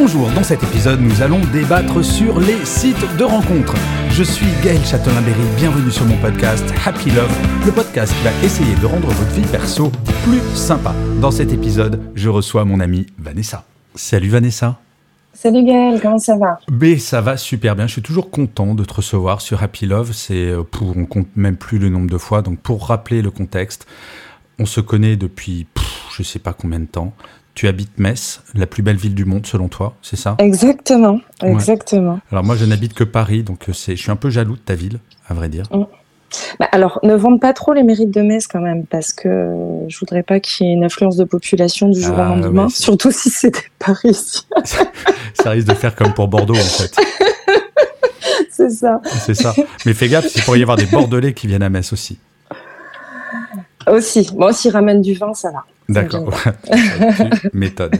Bonjour, dans cet épisode, nous allons débattre sur les sites de rencontres. Je suis Gaël Châtelain-Berry, bienvenue sur mon podcast Happy Love, le podcast qui va essayer de rendre votre vie perso plus sympa. Dans cet épisode, je reçois mon amie Vanessa. Salut Vanessa. Salut Gaël, comment ça va? Mais ça va super bien. Je suis toujours content de te recevoir sur Happy Love. C'est euh, pour, on compte même plus le nombre de fois. Donc pour rappeler le contexte, on se connaît depuis pff, je sais pas combien de temps. Tu habites Metz, la plus belle ville du monde selon toi, c'est ça? Exactement, exactement. Alors moi je n'habite que Paris, donc euh, c'est, je suis un peu jaloux de ta ville, à vrai dire. Bah, alors, ne vende pas trop les mérites de Metz quand même, parce que euh, je voudrais pas qu'il y ait une affluence de population du jour Ah, au lendemain, ouais, c'est- surtout si c'était Paris. ça risque de faire comme pour Bordeaux en fait. C'est ça. C'est ça. Mais fais gaffe, il pourrait y avoir des Bordelais qui viennent à Metz aussi. Aussi. Bon, s'ils ramènent du vin, ça va. D'accord. m'étonnes.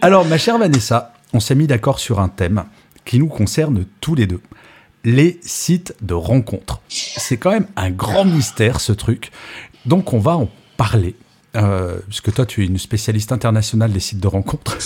Alors, ma chère Vanessa, on s'est mis d'accord sur un thème qui nous concerne tous les deux. Les sites de rencontres. C'est quand même un grand mystère, ce truc. Donc, on va en parler. Euh, puisque toi, tu es une spécialiste internationale des sites de rencontres.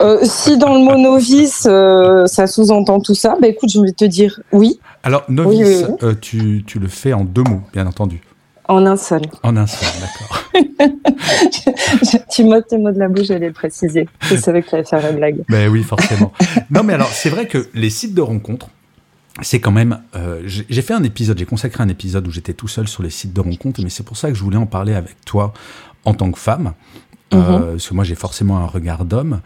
Euh, si dans le mot novice, euh, ça sous-entend tout ça, bah écoute, je vais te dire oui, Alors, novice, Oui, oui, euh, tu, tu le fais en deux mots, bien entendu. En un seul. En un seul, d'accord. tu m'ôtes tes mots de la bouche, j'allais le préciser. Je savais que tu allais faire la blague. Ben oui, forcément. non, mais alors, c'est vrai que les sites de rencontres, c'est quand même. euh, j'ai fait un épisode, j'ai consacré un épisode où j'étais tout seul sur les sites de rencontres, mais c'est pour ça que je voulais en parler avec toi en tant que femme, euh, parce que moi j'ai forcément un regard d'homme.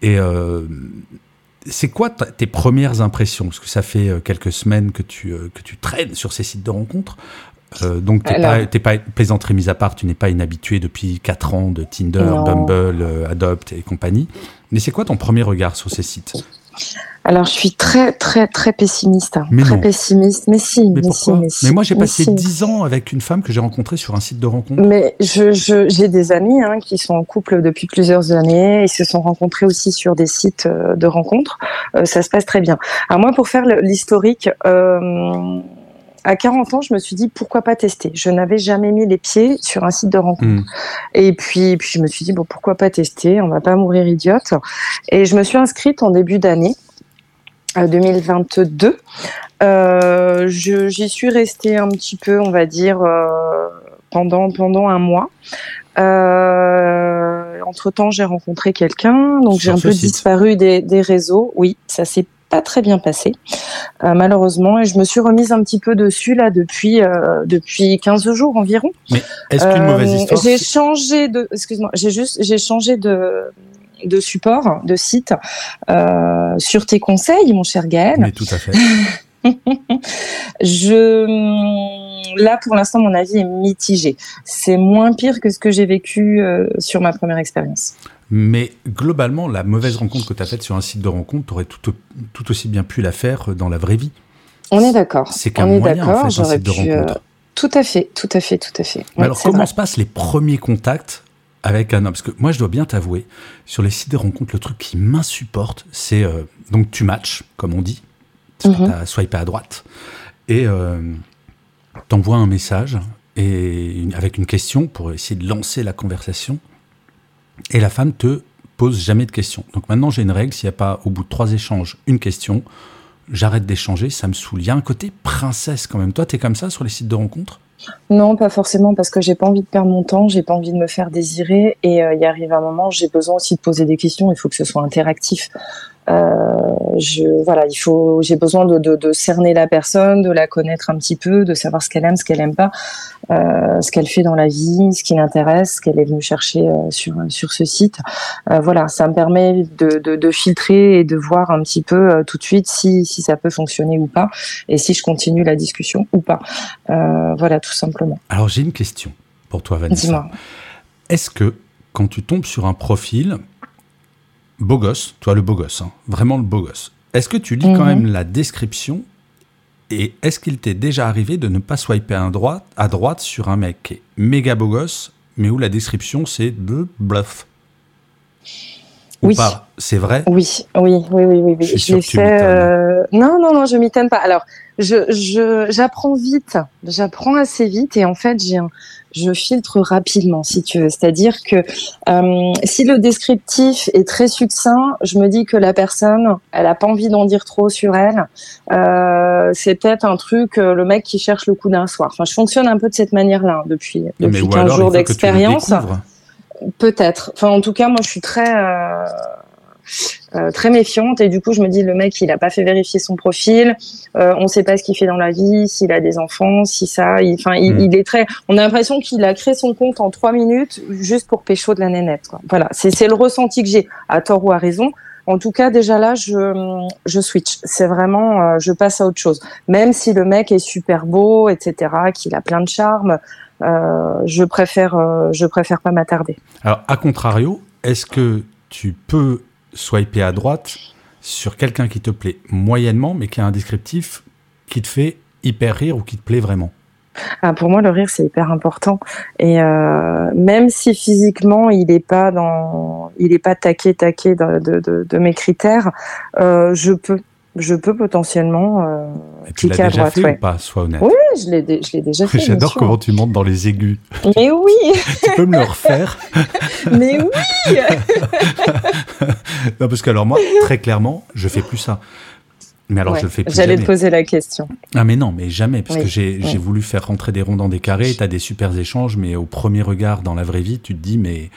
Et euh, c'est quoi tes premières impressions? Parce que ça fait quelques semaines que tu, que tu traînes sur ces sites de rencontres. Euh, donc, t'es Alors- pas, pas plaisanterie mise à part, tu n'es pas inhabitué depuis 4 ans de Tinder, Non. Bumble, euh, Adopt et compagnie. Mais c'est quoi ton premier regard sur ces sites? Alors, je suis très, très, très pessimiste. hein. Mais très non. pessimiste. Mais si, Mais mais, pourquoi? si, mais si. Mais moi, j'ai passé si. 10 ans avec une femme que j'ai rencontrée sur un site de rencontre. Mais je, je, j'ai des amis hein, qui sont en couple depuis plusieurs années et se sont rencontrés aussi sur des sites euh, de rencontres. Euh, ça se passe très bien. Alors moi, pour faire l'historique, euh, à 40 ans, je me suis dit pourquoi pas tester? Je n'avais jamais mis les pieds sur un site de rencontre. Hmm. Et puis, puis je me suis dit bon pourquoi pas tester, on va pas mourir idiote. Et je me suis inscrite en début d'année euh, 2022. Euh, je- J'y suis restée un petit peu, on va dire, euh, pendant pendant un mois. Euh, entre temps, j'ai rencontré quelqu'un, donc j'ai un peu site. disparu des, des réseaux. Oui, ça s'est pas très bien passé, euh, malheureusement, et je me suis remise un petit peu dessus là depuis euh, depuis 15 jours environ. Mais est-ce qu'une Euh, mauvaise histoire J'ai changé de, excuse-moi, j'ai juste, j'ai changé de de support, de site, euh, sur tes conseils, mon cher Gaël. Mais tout à fait. Je, là, pour l'instant, mon avis est mitigé. C'est moins pire que ce que j'ai vécu euh, sur ma première expérience. Mais globalement, la mauvaise rencontre que tu as faite sur un site de rencontre, tu aurais tout, au- tout aussi bien pu la faire dans la vraie vie. On est d'accord. C'est qu'un moyen, en d'accord. fait, un site de euh, rencontre. tout à fait, tout à fait, tout à fait. Mais Ouais, alors, comment vrai. se passent les premiers contacts avec un homme? Parce que moi, je dois bien t'avouer, sur les sites de rencontres, le truc qui m'insupporte, c'est euh, donc tu matches, comme on dit, tu as swipé à droite, et euh, t'envoies un message et une- avec une question pour essayer de lancer la conversation, et la femme te pose jamais de questions. Donc maintenant, j'ai une règle, s'il n'y a pas au bout de trois échanges une question, j'arrête d'échanger, ça me saoule. Il y a un côté princesse quand même. Toi, t'es comme ça sur les sites de rencontres? Non, pas forcément, parce que j'ai pas envie de perdre mon temps, j'ai pas envie de me faire désirer, et euh, il arrive un moment, j'ai besoin aussi de poser des questions. Il faut que ce soit interactif. Euh, je, voilà, il faut, j'ai besoin de, de, de cerner la personne, de la connaître un petit peu, de savoir ce qu'elle aime, ce qu'elle aime pas, euh, ce qu'elle fait dans la vie, ce qui l'intéresse, ce qu'elle est venue chercher euh, sur sur ce site. Euh, voilà, ça me permet de, de, de filtrer et de voir un petit peu euh, tout de suite si si ça peut fonctionner ou pas, et si je continue la discussion ou pas. Euh, voilà, tout simplement. Alors j'ai une question pour toi, Vanessa. Dis-moi. est-ce que quand tu tombes sur un profil beau gosse, toi le beau gosse, hein, vraiment le beau gosse, est-ce que tu lis quand Mhm. même la description et est-ce qu'il t'est déjà arrivé de ne pas swiper à droite, à droite sur un mec qui est méga beau gosse, mais où la description c'est de bluff? Ou Oui. pas C'est vrai Oui, oui, oui, oui, oui. oui. Je suis sûr que tu euh, Non, non, non, je m'étonne pas. Alors, je, je, j'apprends vite, j'apprends assez vite, et en fait, j'ai un, je filtre rapidement, si tu veux. C'est-à-dire que euh, si le descriptif est très succinct, je me dis que la personne, elle a pas envie d'en dire trop sur elle. Euh, c'est peut-être un truc, euh, le mec qui cherche le coup d'un soir. Enfin, je fonctionne un peu de cette manière-là hein, depuis Mais depuis ou 15 alors, jours d'expérience. Peut-être. Enfin, en tout cas, moi, je suis très euh, euh, très méfiante et du coup, je me dis le mec, il a pas fait vérifier son profil. Euh, on sait pas ce qu'il fait dans la vie, s'il a des enfants, si ça. Enfin, il, Mm. il est très. On a l'impression qu'il a créé son compte en trois minutes juste pour pécho de la nénette. Quoi. Voilà, c'est le ressenti que j'ai, à tort ou à raison. En tout cas, déjà là, je, je switch. C'est vraiment, euh, je passe à autre chose. Même si le mec est super beau, etc., qu'il a plein de charme, je préfère, euh, je préfère pas m'attarder. Alors, à contrario, est-ce que tu peux swiper à droite sur quelqu'un qui te plaît moyennement, mais qui a un descriptif qui te fait hyper rire ou qui te plaît vraiment? Ah, pour moi, le rire, c'est hyper important. Et euh, même si physiquement, il n'est pas dans, il est pas taqué, taqué de, de, de, de mes critères, euh, je peux, je peux potentiellement euh, Et Tu l'as déjà droite. fait ouais. ou pas Sois honnête. Oui, je l'ai, dé- je l'ai déjà fait. J'adore comment tu montes dans les aigus. Mais oui, tu peux me le refaire? Mais oui. Non, parce que alors moi, très clairement, je fais plus ça. Mais alors, Ouais, je le fais plus J'allais jamais. te poser la question. Ah mais non, mais jamais, parce Oui, que j'ai oui. j'ai voulu faire rentrer des ronds dans des carrés, t'as des super échanges, mais au premier regard, dans la vraie vie, tu te dis, mais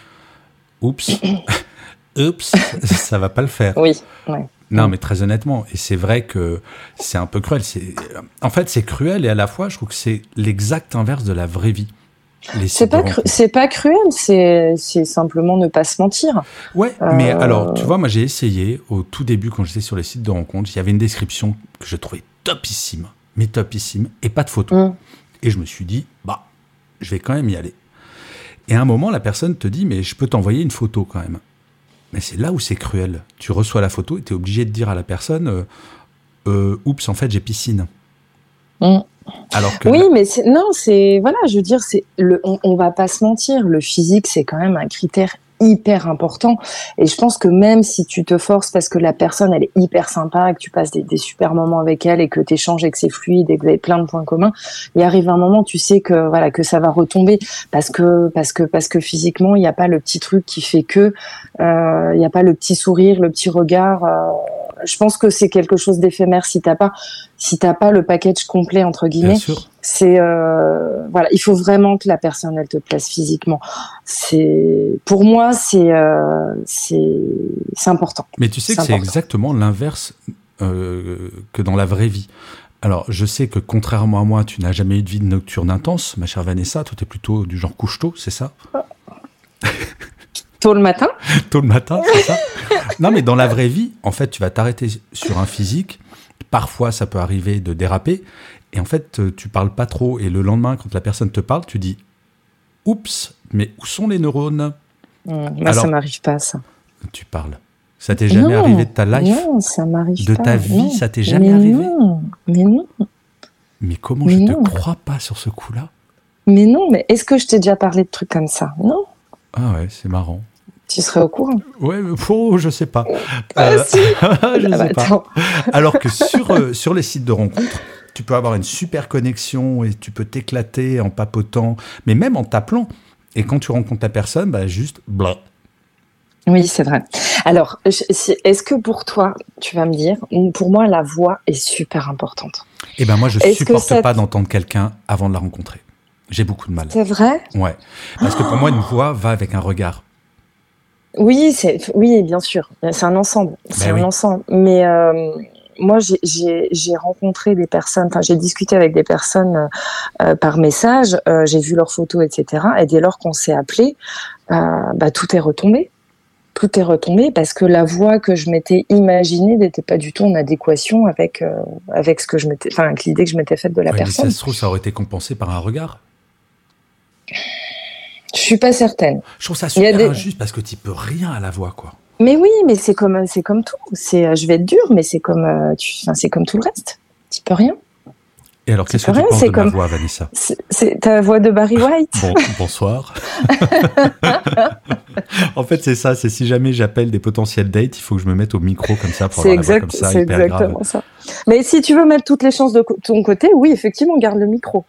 oups, oups, ça va pas le faire. Oui. Ouais. Non, mais très honnêtement, et c'est vrai que c'est un peu cruel. C'est, en fait, c'est cruel et à la fois, je trouve que c'est l'exact inverse de la vraie vie. C'est pas, cru- rencontres. c'est pas cruel, c'est, c'est simplement ne pas se mentir. Ouais, mais Euh, alors, tu vois, moi j'ai essayé au tout début quand j'étais sur les sites de rencontres, il y avait une description que je trouvais topissime, mais topissime, et pas de photo. Mm. Et je me suis dit, bah, je vais quand même y aller. Et à un moment, la personne te dit, mais je peux t'envoyer une photo quand même. Mais c'est là où c'est cruel. Tu reçois la photo et tu es obligé de dire à la personne, euh, Euh, oups, en fait, j'ai piscine. Mm. Alors que Oui, mais non, c'est voilà, je veux dire, c'est le, on, on va pas se mentir, le physique c'est quand même un critère hyper important. Et je pense que même si tu te forces parce que la personne elle est hyper sympa, que tu passes des, des super moments avec elle et que tu échanges et que c'est fluide et que vous avez plein de points communs, il arrive un moment, tu sais que voilà que ça va retomber parce que parce que parce que physiquement il n'y a pas le petit truc qui fait que euh, il n'y a pas le petit sourire, le petit regard. euh, je pense que c'est quelque chose d'éphémère si t'as pas si t'as pas le package complet entre guillemets. c'est euh, voilà il faut vraiment que la personne elle te place physiquement. C'est pour moi c'est euh, c'est important. Mais tu sais que c'est exactement l'inverse euh, que dans la vraie vie. Alors, je sais que contrairement à moi, tu n'as jamais eu de vie nocturne intense, ma chère Vanessa. Toi, tu es plutôt du genre couche-tôt, c'est ça? Tôt le matin Tôt le matin, c'est ça Non, mais dans la vraie vie, en fait, tu vas t'arrêter sur un physique. Parfois, ça peut arriver de déraper. Et en fait, euh, tu parles pas trop. Et le lendemain, quand la personne te parle, tu dis Oups, mais où sont les neurones? Hum, moi Alors- ça m'arrive pas ça Tu parles. Ça t'est jamais Non, arrivé de ta life? non ça m'arrive De pas ta vie, non. ça t'est jamais mais arrivé? non, mais non Mais comment Mais je non. te crois pas sur ce coup-là? Mais non mais est-ce que je t'ai déjà parlé de trucs comme ça? Non Ah ouais, c'est marrant. Tu serais au courant Ouais, je sais pas. Ah, Euh, si. je Ah, bah, sais pas. attends. Alors que sur, euh, sur les sites de rencontres, tu peux avoir une super connexion et tu peux t'éclater en papotant, mais même en t'appelant. Et quand tu rencontres ta personne, bah juste blah. Oui, c'est vrai. Alors, est-ce que pour toi, tu vas me dire, pour moi, la voix est super importante? Et ben moi, je supporte ça pas te- d'entendre quelqu'un avant de la rencontrer. J'ai beaucoup de mal. C'est vrai? Ouais. Parce que pour moi, une voix va avec un regard. Oui, c'est oui, bien sûr. C'est un ensemble. C'est Ben un oui. ensemble. Mais euh, moi, j'ai- rencontré des personnes. Enfin, j'ai discuté avec des personnes euh, euh, par message. euh, j'ai vu leurs photos, etc. Et dès lors qu'on s'est appelé, bah, tout est retombé. Tout est retombé parce que la voix que je m'étais imaginée n'était pas du tout en adéquation avec avec ce que je m'étais, enfin, avec l'idée que je m'étais faite de la Ouais, mais personne. ça se trouve, ça aurait été compensé par un regard. Je suis pas certaine. Je trouve ça super injuste parce que tu peux rien à la voix, quoi. Mais oui, mais c'est comme c'est comme tout. C'est, euh, je vais être dur, mais c'est comme, euh, c'est comme tout le reste. Tu peux rien. Et alors, qu'est-ce que tu penses de comme... ma voix, Vanessa? C'est ta voix de Barry White. bon, bonsoir. en fait, c'est ça. C'est si jamais j'appelle des potentiels dates, il faut que je me mette au micro comme ça pour avoir exact, la voix comme ça. C'est exactement ça. Mais si tu veux mettre toutes les chances de ton côté, oui, effectivement, garde le micro.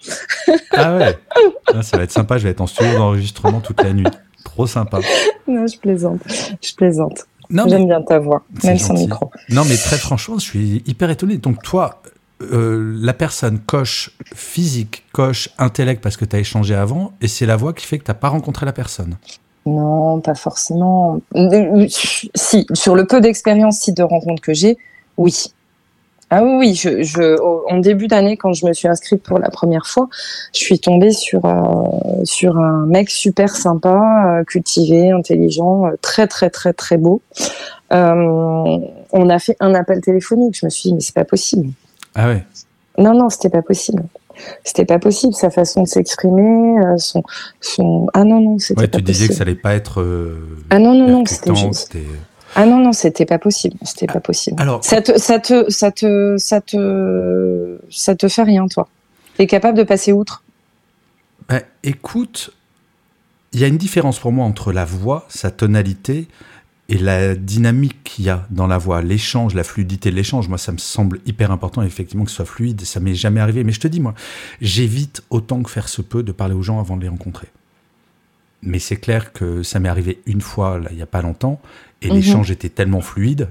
ah ouais. Ah, ça va être sympa. Je vais être en studio d'enregistrement toute la nuit. Trop sympa. Non, je plaisante. Je plaisante. J'aime bien ta voix, même sans micro. Non, mais très franchement, je suis hyper étonné. Donc, toi, euh, la personne coche physique, coche intellect parce que tu as échangé avant, et c'est la voix qui fait que tu n'as pas rencontré la personne. Non, pas forcément. Si, sur le peu d'expérience si de rencontres que j'ai, oui. Ah oui, je, je, en début d'année, quand je me suis inscrite pour la première fois, je suis tombée sur euh, sur un mec super sympa, euh, cultivé, intelligent, très très très très beau. on a fait un appel téléphonique. Je me suis dit mais c'est pas possible. Ah ouais. Non, non, c'était pas possible. C'était pas possible. Sa façon de s'exprimer, euh, son, son. Ah non, non, c'était ouais, pas tu disais que ça allait pas être. Euh, ah non, non, non, c'était juste. Ah non, non, c'était pas possible. C'était pas possible. Alors, ça te, ça te, ça te, ça te, ça te fait rien, toi. T'es capable de passer outre. Ben, écoute, il y a une différence pour moi entre la voix, sa tonalité, et la dynamique qu'il y a dans la voix, l'échange, la fluidité de l'échange, moi ça me semble hyper important effectivement que ce soit fluide, ça m'est jamais arrivé, mais je te dis moi, j'évite autant que faire se peut de parler aux gens avant de les rencontrer. Mais c'est clair que ça m'est arrivé une fois là, il y a pas longtemps et mhm. l'échange était tellement fluide,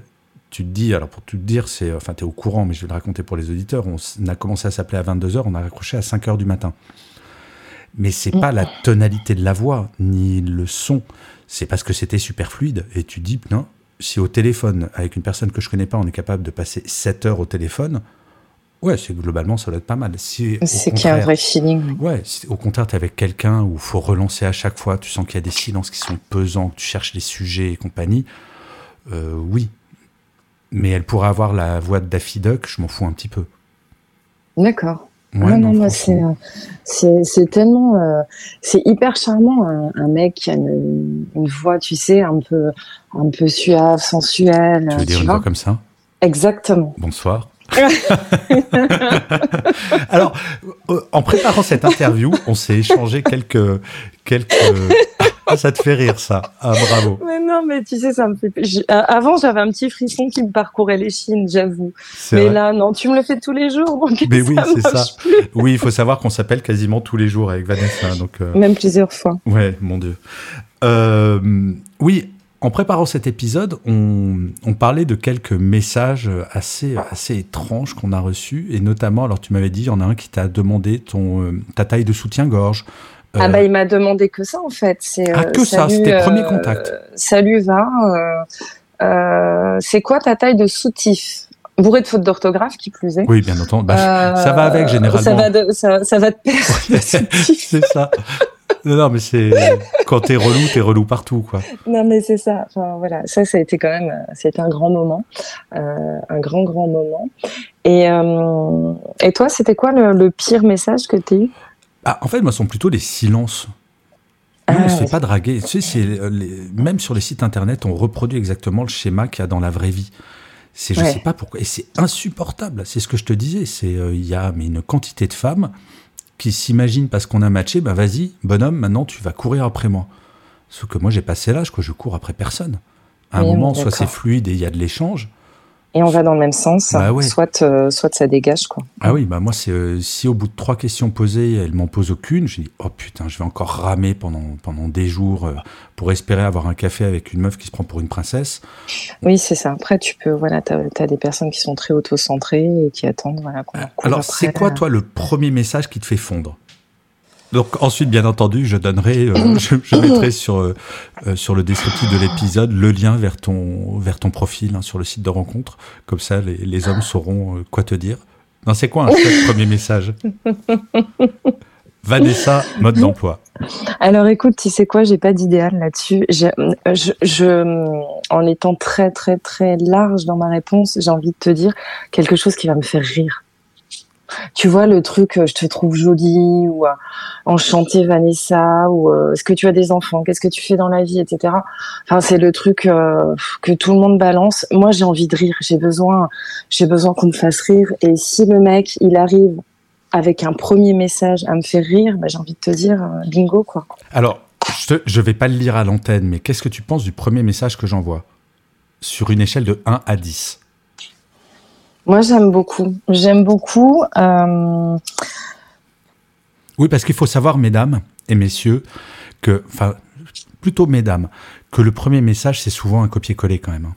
tu te dis alors pour tout te dire, c'est enfin tu es au courant mais je vais le raconter pour les auditeurs, on a commencé à s'appeler à 22h, on a raccroché à 5h du matin. Mais c'est n'est pas la tonalité de la voix ni le son c'est parce que c'était super fluide. Et tu dis, non, si au téléphone, avec une personne que je connais pas, on est capable de passer 7 heures au téléphone, ouais, c'est globalement, ça doit être pas mal. Si, c'est qu'il y a un vrai feeling. Ouais, au contraire, tu es avec quelqu'un où il faut relancer à chaque fois, tu sens qu'il y a des silences qui sont pesants, que tu cherches les sujets et compagnie, euh, oui. Mais elle pourrait avoir la voix de Daffy Duck, je m'en fous un petit peu. D'accord non, non, non euh, c'est, c'est, tellement, euh, c'est hyper charmant un, mec qui a une, voix, tu sais, un peu, un peu suave, sensuelle. Tu veux dire une voix comme ça? Exactement. Bonsoir. Alors, euh, en préparant cette interview, on s'est échangé quelques, quelques, ah, ça te fait rire, ça. Ah, bravo. Mais non, mais tu sais, ça me fait. Avant, j'avais un petit frisson qui me parcourait les chines, j'avoue. Mais là, non, tu me le fais tous les jours. Donc mais oui, c'est ça. Oui, il faut savoir qu'on s'appelle quasiment tous les jours avec Vanessa. Donc, euh, Même plusieurs fois. Ouais, mon Dieu. Euh, oui, en préparant cet épisode, on, on, parlait de quelques messages assez, assez étranges qu'on a reçus. Et notamment, alors tu m'avais dit, il y en a un qui t'a demandé ton, euh, ta taille de soutien-gorge. Ah bah il m'a demandé que ça en fait. C'est ah, que ça, c'était le premier contact. salut va. c'est quoi ta taille de soutif? Bourré de fautes d'orthographe, qui plus est. Oui, bien entendu. Bah, ça va avec généralement. Ça va, de, ça, ça va te perdre. c'est ça. Non, non, mais c'est quand t'es relou, t'es relou partout, quoi. Non, mais c'est ça. Enfin, voilà, ça, ça a été quand même, c'était un grand moment, euh, un grand, grand moment. Et, euh, et toi, c'était quoi le, le, pire message que t'as eu? Ah, en fait, moi, ce sont plutôt les silences. on ne se fait pas draguer. Tu sais, euh, même sur les sites internet, on reproduit exactement le schéma qu'il y a dans la vraie vie. C'est, je sais pas pourquoi, et c'est insupportable. C'est ce que je te disais. C'est, euh, il y a mais une quantité de femmes qui s'imaginent parce qu'on a matché, bah vas-y, bonhomme, maintenant tu vas courir après moi. Sauf que moi j'ai passé l'âge, que je cours après personne. À un moment, soit c'est fluide et il y a de l'échange, et on va dans le même sens, bah soit, euh, soit ça dégage. Quoi. Ah oui, bah moi, c'est euh, si au bout de trois questions posées, elle m'en pose aucune, je dis oh putain, je vais encore ramer pendant, pendant des jours euh, pour espérer avoir un café avec une meuf qui se prend pour une princesse. Oui, c'est ça. Après, tu peux, voilà, tu as, des personnes qui sont très auto-centrées et qui attendent. Voilà, Alors, c'est quoi, toi, le premier message qui te fait fondre? Donc ensuite, bien entendu, je donnerai, euh, je, mettrai sur euh, euh, sur le descriptif de l'épisode le lien vers ton vers ton profil hein, sur le site de rencontre. Comme ça, les, hommes sauront quoi te dire. Non, c'est quoi un premier message? Vanessa, mode d'emploi. Alors écoute, tu sais quoi, j'ai pas d'idéal là-dessus. Je, je, en étant très très très large dans ma réponse, j'ai envie de te dire quelque chose qui va me faire rire. Tu vois le truc, je te trouve jolie ou enchanté Vanessa ou est-ce que tu as des enfants, qu'est-ce que tu fais dans la vie, etc. Enfin, c'est le truc que tout le monde balance. Moi, j'ai envie de rire, j'ai besoin, j'ai besoin qu'on me fasse rire. Et si le mec, il arrive avec un premier message à me faire rire, bah, j'ai envie de te dire bingo quoi. Alors, je ne vais pas le lire à l'antenne, mais qu'est-ce que tu penses du premier message que j'envoie? Sur une échelle de 1 à 10 Moi, j'aime beaucoup. J'aime beaucoup. Euh, oui, parce qu'il faut savoir, mesdames et messieurs, que, enfin, plutôt mesdames, que le premier message, c'est souvent un copier-coller quand même. Hein.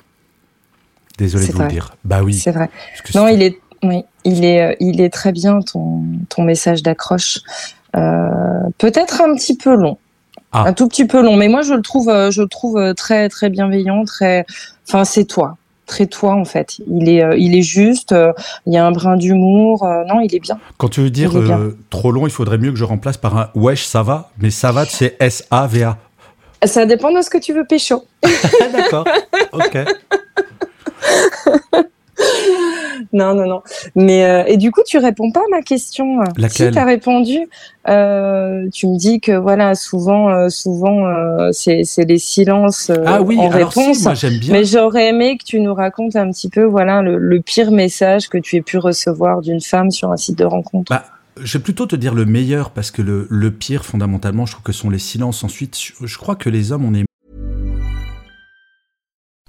Désolé de vous le dire. Bah oui. C'est vrai. Non, il est, oui, il est, euh, il est très bien ton, ton message d'accroche. Euh, peut-être un petit peu long. Ah. Un tout petit peu long, mais moi je le trouve, je le trouve très très bienveillant, très. Enfin, c'est toi, très toi en fait. Il est, euh, il est juste. il y a un brin d'humour. non, il est bien. Quand tu veux dire trop long, il faudrait mieux que je remplace par un wesh, ça va. Mais ça va, c'est S A V A. Ça dépend de ce que tu veux pécho. D'accord. Ok. non, non, non. Mais euh, et du coup, tu réponds pas à ma question. Laquelle Si tu as répondu, euh, tu me dis que voilà, souvent, euh, souvent, c'est les silences ah oui, en réponse. moi j'aime bien. Mais j'aurais aimé que tu nous racontes un petit peu, voilà, le, pire message que tu aies pu recevoir d'une femme sur un site de rencontre. Bah, je vais plutôt te dire le meilleur parce que le, le, pire, fondamentalement, je trouve que sont les silences. Ensuite, je crois que les hommes, on est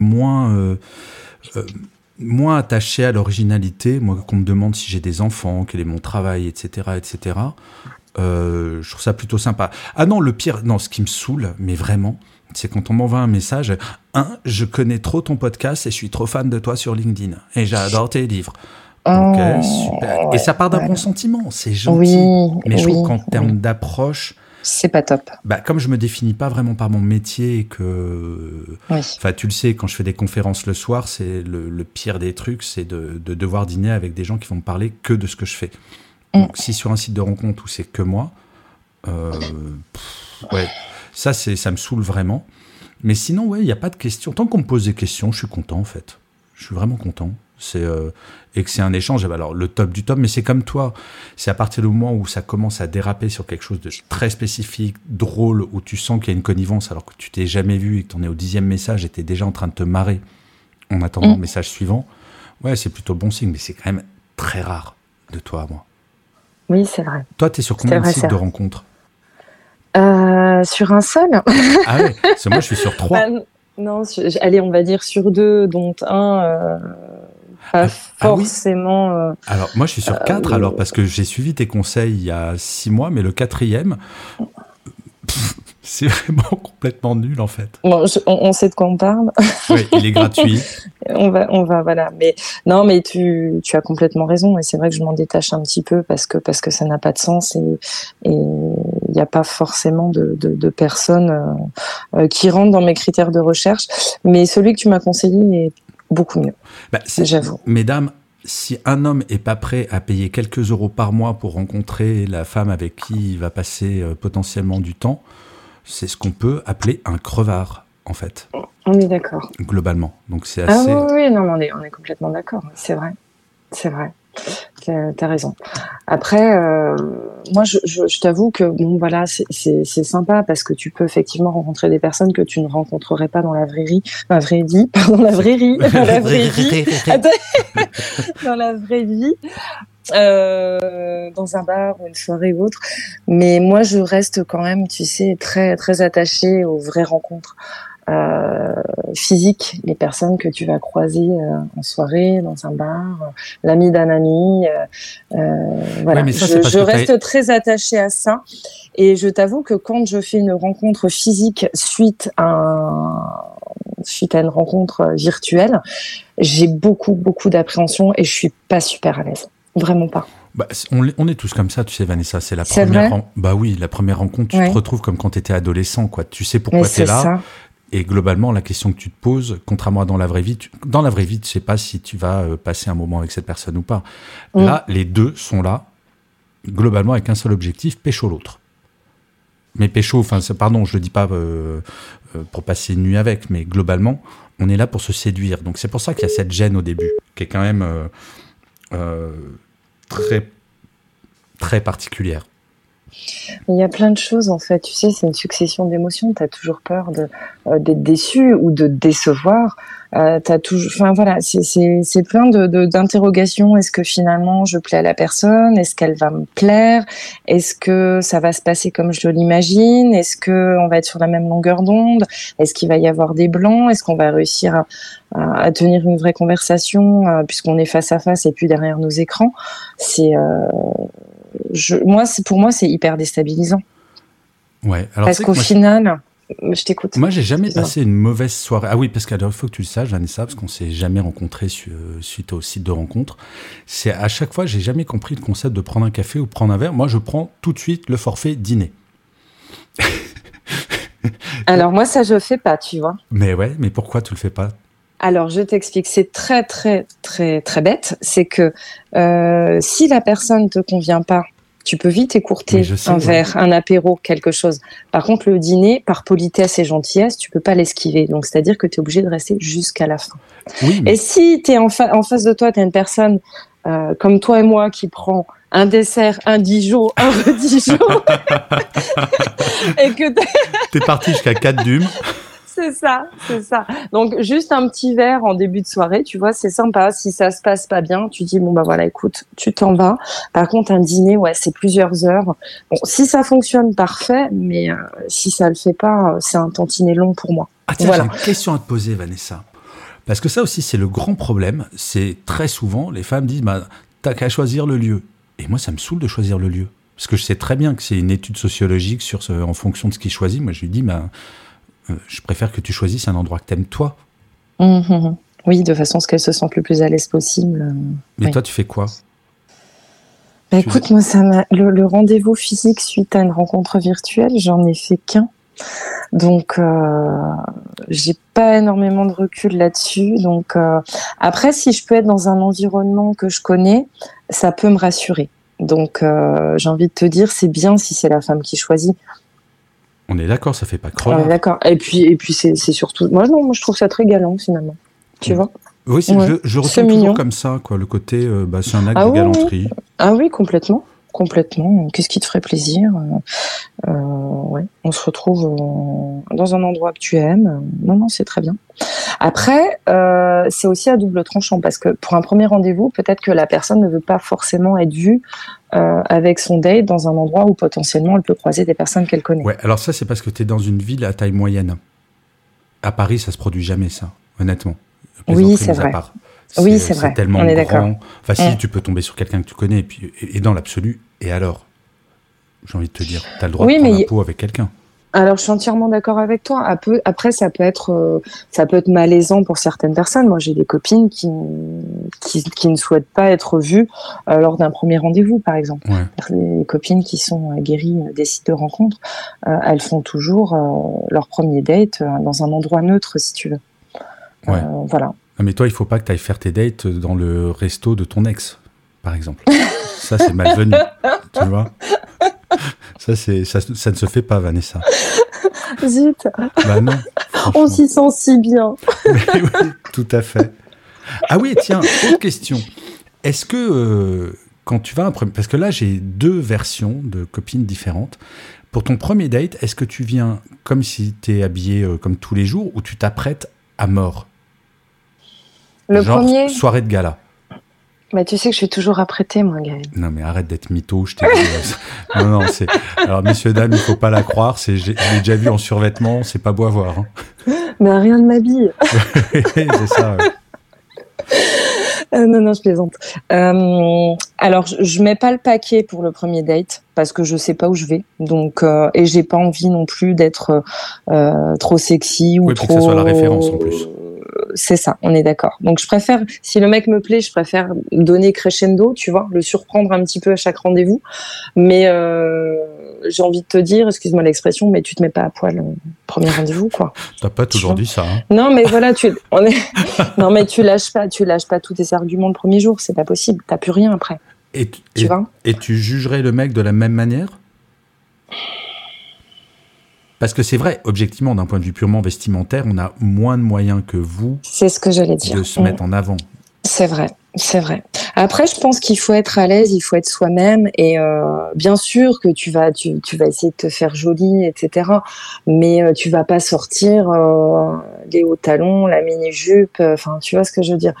Moins, euh, euh, moins attaché à l'originalité. Moi, qu'on me demande si j'ai des enfants, quel est mon travail, etc., etc. Euh, je trouve ça plutôt sympa. Ah non, le pire, non, ce qui me saoule, mais vraiment, c'est quand on m'envoie un message. Un, je connais trop ton podcast et je suis trop fan de toi sur LinkedIn et j'adore tes livres. ok, oh, super. Et ça part d'un bon sentiment, c'est gentil. mais je trouve qu'en termes d'approche, c'est pas top. Bah, comme je me définis pas vraiment par mon métier et que, enfin, tu le sais, quand je fais des conférences le soir, c'est le, pire des trucs, c'est de, devoir dîner avec des gens qui vont me parler que de ce que je fais. Mm. Donc, si sur un site de rencontre où c'est que moi, euh, ouais, ça, c'est, ça me saoule vraiment. Mais sinon, ouais, il n'y a pas de questions. Tant qu'on me pose des questions, je suis content en fait. Je suis vraiment content. C'est euh, et que c'est un échange. Alors le top du top, mais c'est comme toi. C'est à partir du moment où ça commence à déraper sur quelque chose de très spécifique, drôle, où tu sens qu'il y a une connivence alors que tu t'es jamais vu et que tu en es au dixième message et tu es déjà en train de te marrer en attendant le mm. message suivant. Ouais, c'est plutôt bon signe, mais c'est quand même très rare de toi à moi. Oui, c'est vrai. Toi, tu es sur combien de sites de rencontres? Euh, Sur un seul. ah ouais, moi je suis sur trois. Bah, non, allez, on va dire sur deux, dont un. Euh, pas ah, ah forcément. Euh, alors, moi, je suis sur 4 euh, alors, parce que j'ai suivi tes conseils il y a 6 mois, mais le quatrième, c'est vraiment complètement nul en fait. Bon, on, sait de quoi on parle. Oui, il est gratuit. on va, on va, voilà. Mais non, mais tu, tu as complètement raison. Et c'est vrai que je m'en détache un petit peu parce que parce que ça n'a pas de sens et il n'y a pas forcément de, de, personnes euh, qui rentrent dans mes critères de recherche. Mais celui que tu m'as conseillé est beaucoup mieux. Bah, J'avoue. Mesdames, si un homme est pas prêt à payer quelques euros par mois pour rencontrer la femme avec qui il va passer euh, potentiellement du temps, c'est ce qu'on peut appeler un crevard, en fait. On est d'accord. Globalement. Donc c'est ah assez. Ah oui, oui, non, on est, on est complètement d'accord. C'est vrai. C'est vrai. Tu as, raison. Après, euh, moi, je, je, t'avoue que bon, voilà, c'est sympa parce que tu peux effectivement rencontrer des personnes que tu ne rencontrerais pas dans la vraie vie, la vraie vie, pardon, la vraie vie, dans la vraie vie, dans la vraie vie. Euh, dans un bar ou une soirée ou autre. Mais moi, je reste quand même, tu sais, très très attachée aux vraies rencontres. Euh, physiques, les personnes que tu vas croiser euh, en soirée, dans un bar, l'ami d'un ami. voilà, je, reste très attachée à ça. Et je t'avoue que quand je fais une rencontre physique suite à un suite à une rencontre euh, virtuelle, j'ai beaucoup, beaucoup d'appréhension et je suis pas super à l'aise. Vraiment pas. Bah, on, est tous comme ça, tu sais, Vanessa. C'est la première. Bah oui, la première rencontre, tu te retrouves comme quand tu étais adolescent, quoi. Tu sais pourquoi tu es là. Et globalement, la question que tu te poses, contrairement à dans la vraie vie, dans la vraie vie, tu sais pas si tu vas euh, passer un moment avec cette personne ou pas. Mm. Là, les deux sont là, globalement, avec un seul objectif, pécho l'autre. Mais pécho, enfin, pardon, je le dis pas euh, euh, pour passer une nuit avec, mais globalement, on est là pour se séduire. Donc c'est pour ça qu'il y a cette gêne au début, qui est quand même très, très particulière. Il y a plein de choses en fait. Tu sais, c'est une succession d'émotions. Tu as toujours peur euh, d'être déçu ou de décevoir. Euh, as toujours, enfin voilà, c'est, plein de, d'interrogations. Est-ce que finalement je plais à la personne? Est-ce qu'elle va me plaire? Est-ce que ça va se passer comme je l'imagine? Est-ce que on va être sur la même longueur d'onde? Est-ce qu'il va y avoir des blancs? Est-ce qu'on va réussir à, tenir une vraie conversation euh, puisqu'on est face à face et puis derrière nos écrans? C'est je, moi, pour moi, c'est hyper déstabilisant. Ouais. Alors parce qu'au final, je t'écoute. Moi, j'ai jamais passé une mauvaise soirée. Ah oui, parce qu'il faut que tu le saches, Vanessa, parce qu'on s'est jamais rencontrés suite au site de rencontre. C'est à chaque fois, j'ai jamais compris le concept de prendre un café ou prendre un verre. Moi, je prends tout de suite le forfait dîner. Alors moi, ça, je fais pas, tu vois. Mais ouais, mais pourquoi tu le fais pas? Alors, je t'explique. C'est très, très, très, très bête. C'est que euh, si la personne te convient pas, tu peux vite écourter un verre, un apéro, quelque chose. Par contre, le dîner, par politesse et gentillesse, tu peux pas l'esquiver. Donc, c'est-à-dire que tu es obligé de rester jusqu'à la fin. Et si tu es en, face de toi, tu as une personne euh, comme toi et moi qui prend un dessert, un Dijon, un redijon, et que t'es parti jusqu'à 4 dumes c'est ça, c'est ça. Donc juste un petit verre en début de soirée, tu vois, c'est sympa. Si ça se passe pas bien, tu dis bon bah voilà, écoute, tu t'en vas. Par contre, un dîner, ouais, c'est plusieurs heures. Bon, si ça fonctionne, parfait, mais euh, si ça le fait pas, euh, c'est un tantinet long pour moi. Ah tiens, j'ai une question à te poser, Vanessa. Parce que ça aussi, c'est le grand problème. C'est très souvent, les femmes disent, bah, t'as qu'à choisir le lieu. Et moi, ça me saoule de choisir le lieu. Parce que je sais très bien que c'est une étude sociologique sur ce, en fonction de ce qu'il choisit. Moi, je lui dis, bah, je préfère que tu choisisses un endroit que t'aimes toi. Hum. Oui, de façon à ce qu'elle se sente le plus à l'aise possible. Mais toi, tu fais quoi? Bah, Écoute, moi, ça le, rendez-vous physique suite à une rencontre virtuelle, j'en ai fait qu'un. Donc, euh, j'ai pas énormément de recul là-dessus. Donc, euh, après, si je peux être dans un environnement que je connais, ça peut me rassurer. Donc, euh, j'ai envie de te dire, c'est bien si c'est la femme qui choisit. On est d'accord, ça fait pas croire. d'accord. Et puis, et puis c'est surtout. Moi, non, moi, je trouve ça très galant, finalement. Tu vois Oui, je, je ressens toujours comme ça, quoi. Le côté, euh, bah, c'est un acte ah de galanterie. Ah oui, complètement. Complètement. Qu'est-ce qui te ferait plaisir? Euh, ouais. On se retrouve euh, dans un endroit que tu aimes. Non, non, c'est très bien. Après, euh, c'est aussi à double tranchant parce que pour un premier rendez-vous, peut-être que la personne ne veut pas forcément être vue euh, avec son date dans un endroit où potentiellement elle peut croiser des personnes qu'elle connaît. Ouais, alors ça, c'est parce que tu es dans une ville à taille moyenne. À Paris, ça se produit jamais, ça, honnêtement. oui, c'est vrai. Oui, c'est vrai. tellement On est grand. Enfin, si, mm. tu peux tomber sur quelqu'un que tu connais, et, puis, et dans l'absolu, et alors J'ai envie de te dire, tu as le droit de prendre un pot avec quelqu'un. Alors, je suis entièrement d'accord avec toi. Après, ça peut être, euh, ça peut être malaisant pour certaines personnes. Moi, j'ai des copines qui, qui, ne souhaitent pas être vues euh, lors d'un premier rendez-vous, par exemple. Les copines qui sont guéries des sites de rencontres, euh, elles font toujours leur premier date dans un endroit neutre, si tu veux. voilà. Ah, mais toi, il faut pas que tu ailles faire tes dates dans le resto de ton ex, par exemple. ça, c'est malvenu. tu vois ça, c'est, ça, ne se fait pas, Vanessa. Zut. Bah non. On s'y sent si bien. oui, tout à fait. Ah oui, tiens, autre question. Est-ce que euh, quand tu vas un premier... Parce que là, j'ai deux versions de copines différentes. Pour ton premier date, est-ce que tu viens comme si tu es habillé euh, comme tous les jours ou tu t'apprêtes à mort? Le Genre, premier? soirée de gala. Bah, tu sais que je suis toujours apprêtée, moi, Gaël. Non, mais arrête d'être mytho, je t'ai dit. Euh, non, non, c'est. Alors, messieurs, dames, il faut pas la croire. C'est, je l'ai déjà vu en survêtement, c'est pas beau à voir. Hein. Mais rien ne m'habille. c'est ça. Euh, non, non, je plaisante. Euh, alors, je, je mets pas le paquet pour le premier date parce que je sais pas où je vais. Donc, euh, et j'ai pas envie non plus d'être trop sexy ou Oui, trop. que ça soit la référence, en plus. C'est ça, on est d'accord. Donc, je préfère, si le mec me plaît, je préfère donner crescendo, tu vois, le surprendre un petit peu à chaque rendez-vous. Mais euh, j'ai envie de te dire, excuse-moi l'expression, mais tu te mets pas à poil au premier rendez-vous, quoi. T'as pas toujours dit ça. Hein. Non, mais voilà, tu, on est, non, mais tu lâches pas, tu lâches pas tous tes arguments le premier jour, c'est pas possible. T'as plus rien après, Et, tu- tu et- vois? et tu jugerais le mec de la même manière? Parce que c'est vrai, objectivement, d'un point de vue purement vestimentaire, on a moins de moyens que vous C'est ce que j'allais dire. de se mettre en avant. C'est vrai, c'est vrai. Après, je pense qu'il faut être à l'aise, il faut être soi-même, et euh, bien sûr que tu vas, tu, tu vas essayer de te faire jolie, etc. Mais euh, tu vas pas sortir euh, les hauts talons, la mini jupe. Enfin, tu vois ce que je veux dire.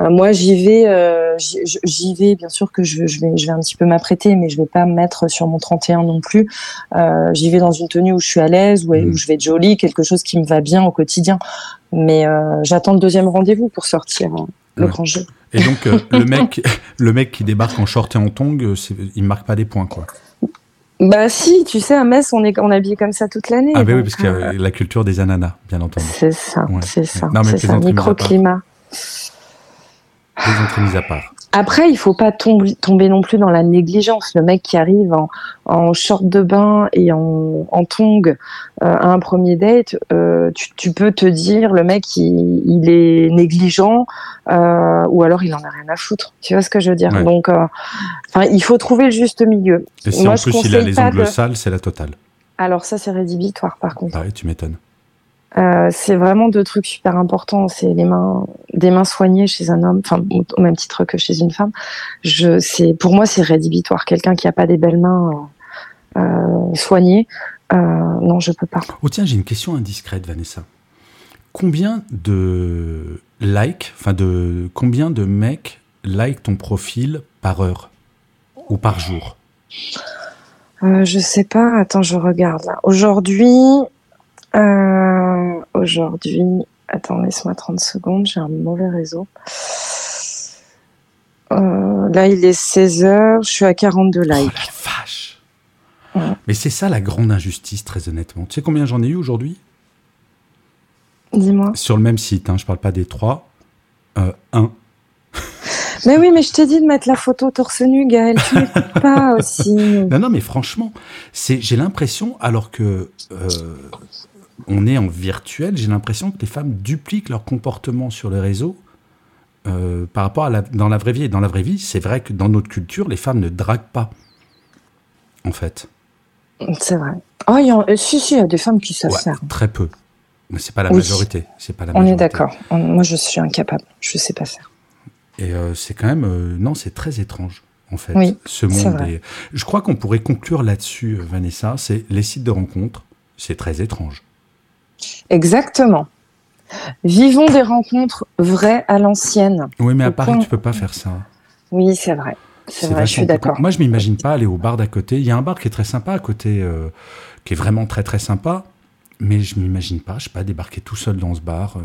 Euh, moi, j'y vais, euh, j'y vais. Bien sûr que je, je vais, je vais un petit peu m'apprêter, mais je vais pas me mettre sur mon 31 non plus. Euh, j'y vais dans une tenue où je suis à l'aise, où, Mm. où je vais être jolie, quelque chose qui me va bien au quotidien. Mais euh, j'attends le deuxième rendez-vous pour sortir euh, le grand jeu. Et donc, euh, le, mec, le mec qui débarque en short et en tongs, euh, il marque pas des points, quoi. Bah si, tu sais, à Metz, on est on est habillé comme ça toute l'année. Ah, ben oui, parce qu'il y euh, a la culture des ananas, bien entendu. C'est ça, Ouais, c'est ça, Non, mais c'est ça, microclimat. Plaisanterie mise à part. Après, il faut pas tomber, tomber non plus dans la négligence. Le mec qui arrive en, en short de bain et en, en tongs euh, à un premier date, euh, tu, tu peux te dire le mec il, il est négligent euh, ou alors il en a rien à foutre. Tu vois ce que je veux dire? Ouais. Donc, enfin, il faut trouver le juste milieu. Et si Moi, en plus il a les ongles de- sales, c'est la totale. Alors ça, c'est rédhibitoire par contre. Pareil, tu m'étonnes. C'est vraiment deux trucs super importants. C'est les mains, des mains soignées chez un homme, enfin au même titre que chez une femme. Je, c'est pour moi c'est rédhibitoire. Quelqu'un qui a pas des belles mains euh, euh, soignées, euh, non, je peux pas. Oh tiens, j'ai une question indiscrète, Vanessa. Combien de likes, enfin de combien de mecs like ton profil par heure ou par jour? Euh, je sais pas. Attends, je regarde là. Aujourd'hui, euh, aujourd'hui. Attends, laisse-moi 30 secondes. J'ai un mauvais réseau. Euh, là, il est 16 heures. Je suis à 42 Oh likes. la vache Ouais. Mais c'est ça la grande injustice, très honnêtement. Tu sais combien j'en ai eu aujourd'hui? Dis-moi. Sur le même site, hein, je parle pas des trois. Euh, un. Mais oui, mais je t'ai dit de mettre la photo torse nu, Gaël. Tu m'écoutes pas aussi. Non, non, mais franchement, c'est, j'ai l'impression, alors que euh, on est en virtuel, j'ai l'impression que les femmes dupliquent leur comportement sur les réseaux euh, par rapport à la, dans la vraie vie. Et dans la vraie vie, c'est vrai que dans notre culture, les femmes ne draguent pas, en fait. C'est vrai. Oh, il y a, euh, si, si, il y a des femmes qui savent Ouais, faire. très peu. Mais c'est pas la Oui. majorité. C'est pas la On majorité. est d'accord. Moi, je suis incapable. Je sais pas faire. Et euh, c'est quand même, euh, non, c'est très étrange. En fait, Oui, ce monde. est- Je crois qu'on pourrait conclure là-dessus, Vanessa. C'est les sites de rencontres. C'est très étrange. Exactement. Vivons des rencontres vraies à l'ancienne. Oui, mais à Paris, tu peux pas faire ça. Oui, c'est vrai. C'est vrai, je suis d'accord. Moi, je m'imagine pas aller au bar d'à côté. Il y a un bar qui est très sympa à côté, euh, qui est vraiment très très sympa, mais je m'imagine pas, je sais pas, débarquer tout seul dans ce bar. euh,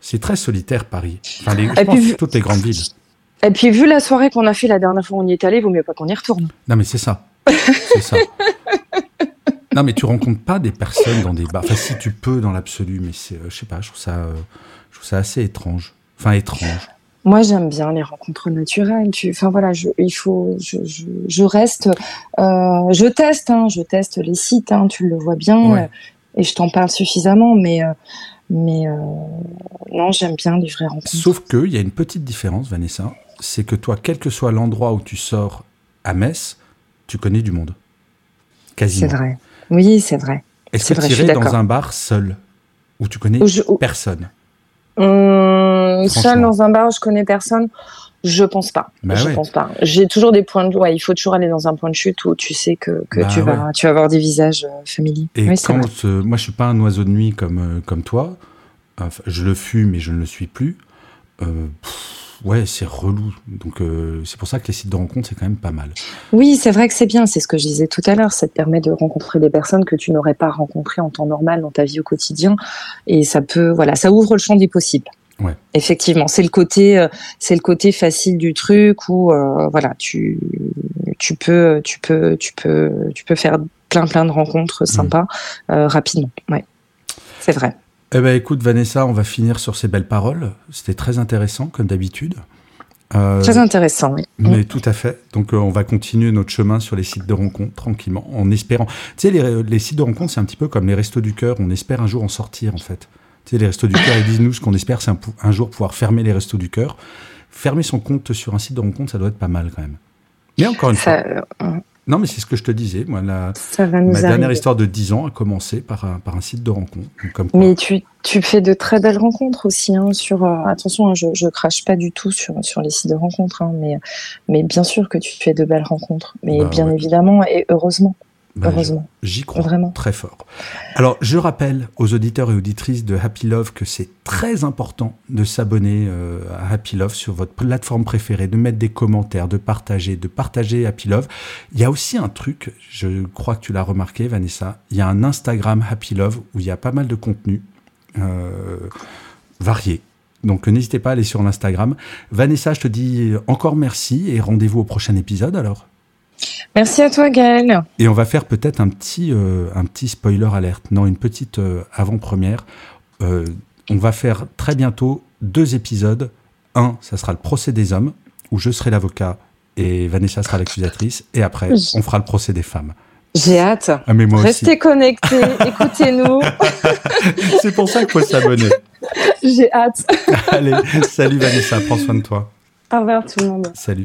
c'est très solitaire Paris. Enfin, les, je pense vu- toutes les grandes villes. Et puis, vu la soirée qu'on a fait la dernière fois où on y est allé, vaut mieux pas qu'on y retourne. Non, mais c'est ça. C'est ça. Non, mais tu rencontres pas des personnes dans des bars. Enfin, si tu peux dans l'absolu, mais c'est, euh, je sais pas, je trouve ça, euh, je trouve ça assez étrange. Enfin, étrange. Moi, j'aime bien les rencontres naturelles. Tu, enfin voilà, je, il faut, je, je, je reste, euh, je teste, hein, je teste les sites, hein, tu le vois bien, Ouais. euh, et je t'en parle suffisamment, mais, euh, mais non, j'aime bien les vraies rencontres. Sauf qu'il y a une petite différence, Vanessa, c'est que toi, quel que soit l'endroit où tu sors à Metz, tu connais du monde. C'est Quasiment. vrai. Oui, c'est vrai. Est-ce que tu irais dans un bar seul où tu connais Où je- où- personne Hum, seul dans un bar, je connais personne. Je pense pas. Bah je ouais. pense pas. J'ai toujours des points de ouais, il faut toujours aller dans un point de chute où tu sais que, que Bah tu vas ouais. tu vas avoir des visages euh, familiers. Et oui, quand euh, moi je suis pas un oiseau de nuit comme euh, comme toi, Enfin, je le fus mais je ne le suis plus. euh, pff, ouais, c'est relou. Donc euh, c'est pour ça que les sites de rencontres c'est quand même pas mal. Oui, c'est vrai que c'est bien, c'est ce que je disais tout à l'heure, ça te permet de rencontrer des personnes que tu n'aurais pas rencontrées en temps normal dans ta vie au quotidien et ça peut voilà, ça ouvre le champ des possibles. Ouais. Effectivement, c'est le côté, euh, c'est le côté facile du truc où euh, voilà, tu, tu peux, tu peux, tu peux, tu peux faire plein plein de rencontres sympas euh, rapidement. Ouais, c'est vrai. Eh ben, écoute, Vanessa, on va finir sur ces belles paroles. C'était très intéressant, comme d'habitude. Euh, Très intéressant, oui. Mais tout à fait. Donc, euh, on va continuer notre chemin sur les sites de rencontres tranquillement, en espérant. Tu sais, les, les sites de rencontres, c'est un petit peu comme les restos du cœur. On espère un jour en sortir, en fait. Tu sais, les restos du cœur, ils disent nous, ce qu'on espère, c'est un, jour pouvoir fermer les restos du cœur. Fermer son compte sur un site de rencontre, ça doit être pas mal quand même. Mais encore une fois. Ça, euh, Non, mais c'est ce que je te disais. Moi, la, ça va nous ma dernière histoire de 10 ans a commencé par un, par un site de rencontre. Donc, comme quoi. Mais tu, tu fais de très belles rencontres aussi. Hein, sur, euh, attention, hein, je, je crache pas du tout sur, sur les sites de rencontres, hein, mais, mais bien sûr que tu fais de belles rencontres. Mais Bah, bien ouais. évidemment et heureusement. Ben, heureusement. J'y crois Vraiment. très fort. Alors, je rappelle aux auditeurs et auditrices de Happy Love que c'est très important de s'abonner euh, à Happy Love sur votre plateforme préférée, de mettre des commentaires, de partager, de partager Happy Love. Il y a aussi un truc, je crois que tu l'as remarqué, Vanessa, il y a un Instagram Happy Love où il y a pas mal de contenu euh, varié. Donc, n'hésitez pas à aller sur l'Instagram. Vanessa, je te dis encore merci et rendez-vous au prochain épisode alors. Merci à toi, Gaël. Et on va faire peut-être un petit, euh, un petit spoiler alerte, non, une petite euh, avant-première. Euh, on va faire très bientôt deux épisodes. Un, ça sera le procès des hommes, où je serai l'avocat et Vanessa sera l'accusatrice. Et après, on fera le procès des femmes. J'ai hâte. Ah, mais moi Restez connectés, écoutez-nous. C'est pour ça qu'il faut s'abonner. J'ai hâte. Allez, salut Vanessa, prends soin de toi. Au revoir tout le monde. Salut.